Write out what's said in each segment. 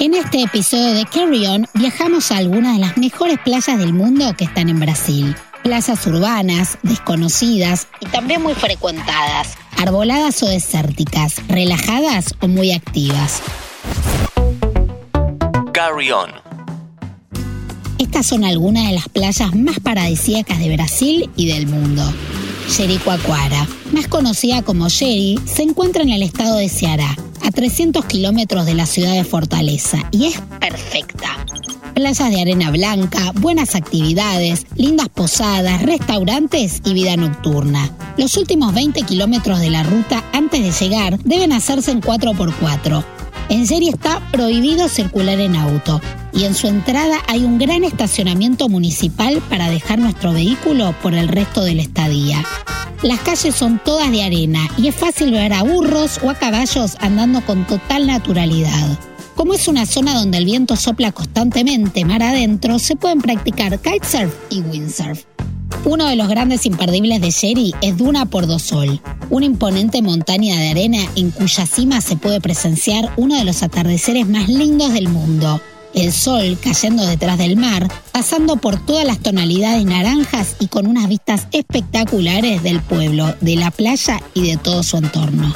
En este episodio de Carry On viajamos a algunas de las mejores playas del mundo que están en Brasil. Plazas urbanas, desconocidas y también muy frecuentadas, arboladas o desérticas, relajadas o muy activas. Carry On. Estas son algunas de las playas más paradisíacas de Brasil y del mundo. Jericoacoara, más conocida como Jeri, se encuentra en el estado de Ceará, a 300 kilómetros de la ciudad de Fortaleza, y es perfecta. Playas de arena blanca, buenas actividades, lindas posadas, restaurantes y vida nocturna. Los últimos 20 kilómetros de la ruta antes de llegar deben hacerse en 4x4. En Jeri está prohibido circular en auto y en su entrada hay un gran estacionamiento municipal para dejar nuestro vehículo por el resto de la estadía. Las calles son todas de arena y es fácil ver a burros o a caballos andando con total naturalidad. Como es una zona donde el viento sopla constantemente mar adentro, se pueden practicar kitesurf y windsurf. Uno de los grandes imperdibles de Sherry es Duna por Dosol, una imponente montaña de arena en cuya cima se puede presenciar uno de los atardeceres más lindos del mundo. El sol cayendo detrás del mar, pasando por todas las tonalidades naranjas y con unas vistas espectaculares del pueblo, de la playa y de todo su entorno.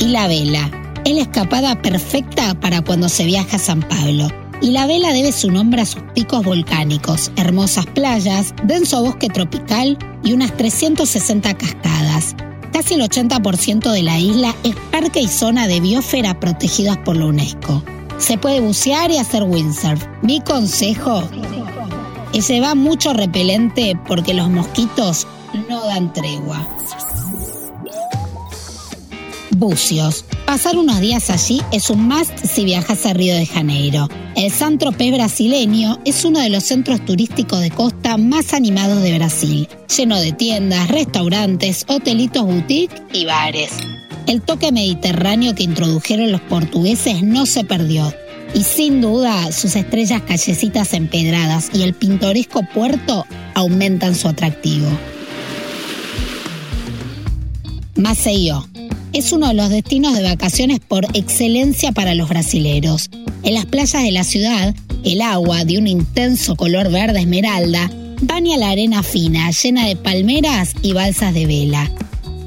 Y la vela, es la escapada perfecta para cuando se viaja a San Pablo y la vela debe su nombre a sus picos volcánicos, hermosas playas, denso bosque tropical y unas 360 cascadas. Casi el 80% de la isla es parque y zona de biosfera protegidas por la UNESCO. Se puede bucear y hacer windsurf. Mi consejo es llevar mucho repelente porque los mosquitos no dan tregua. Bucios. Pasar unos días allí es un must si viajas a Río de Janeiro. El San Tropez brasileño es uno de los centros turísticos de costa más animados de Brasil, lleno de tiendas, restaurantes, hotelitos boutique y bares. El toque mediterráneo que introdujeron los portugueses no se perdió. Y sin duda, sus estrellas callecitas empedradas y el pintoresco puerto aumentan su atractivo. Maceió es uno de los destinos de vacaciones por excelencia para los brasileros. En las playas de la ciudad, el agua de un intenso color verde esmeralda baña la arena fina, llena de palmeras y balsas de vela.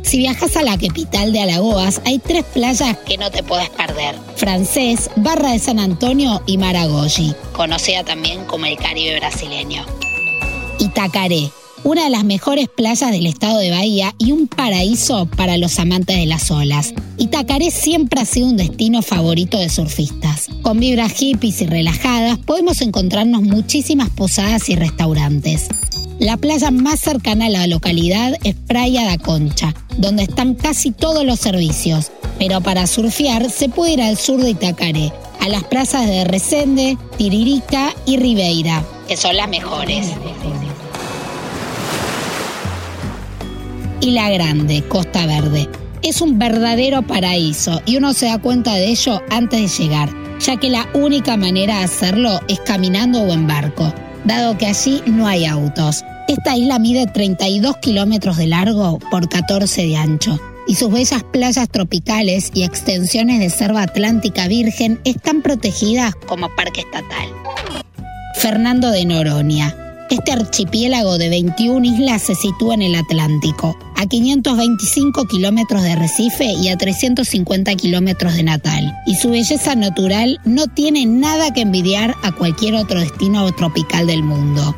Si viajas a la capital de Alagoas, hay tres playas que no te puedes perder. Francés, Barra de San Antonio y Maragogi, conocida también como el Caribe brasileño. Itacaré, una de las mejores playas del estado de Bahía y un paraíso para los amantes de las olas. Itacaré siempre ha sido un destino favorito de surfistas. Con vibras hippies y relajadas podemos encontrarnos muchísimas posadas y restaurantes. La playa más cercana a la localidad es Praia da Concha, donde están casi todos los servicios. Pero para surfear se puede ir al sur de Itacaré, a las plazas de Resende, Tiririca y Ribeira, que son las mejores. Y La Grande, Costa Verde. Es un verdadero paraíso y uno se da cuenta de ello antes de llegar, ya que la única manera de hacerlo es caminando o en barco, dado que allí no hay autos. Esta isla mide 32 kilómetros de largo por 14 de ancho y sus bellas playas tropicales y extensiones de selva atlántica virgen están protegidas como parque estatal. Fernando de Noronia. Este archipiélago de 21 islas se sitúa en el Atlántico, a 525 kilómetros de Recife y a 350 kilómetros de Natal. Y su belleza natural no tiene nada que envidiar a cualquier otro destino tropical del mundo.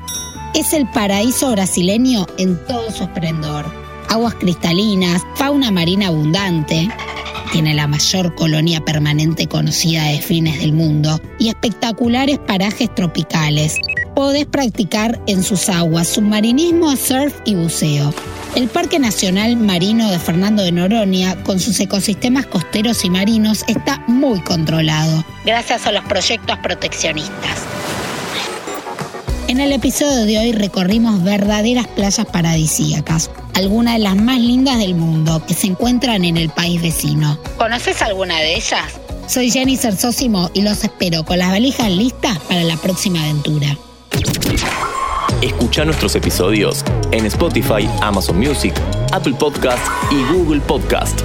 Es el paraíso brasileño en todo su esplendor. Aguas cristalinas, fauna marina abundante, tiene la mayor colonia permanente conocida de fines del mundo y espectaculares parajes tropicales. Podés practicar en sus aguas submarinismo, surf y buceo. El Parque Nacional Marino de Fernando de Noronia, con sus ecosistemas costeros y marinos, está muy controlado, gracias a los proyectos proteccionistas. En el episodio de hoy recorrimos verdaderas playas paradisíacas, algunas de las más lindas del mundo que se encuentran en el país vecino. ¿Conoces alguna de ellas? Soy Jenny Sersósimo y los espero con las valijas listas para la próxima aventura. Escucha nuestros episodios en Spotify, Amazon Music, Apple Podcast y Google Podcast.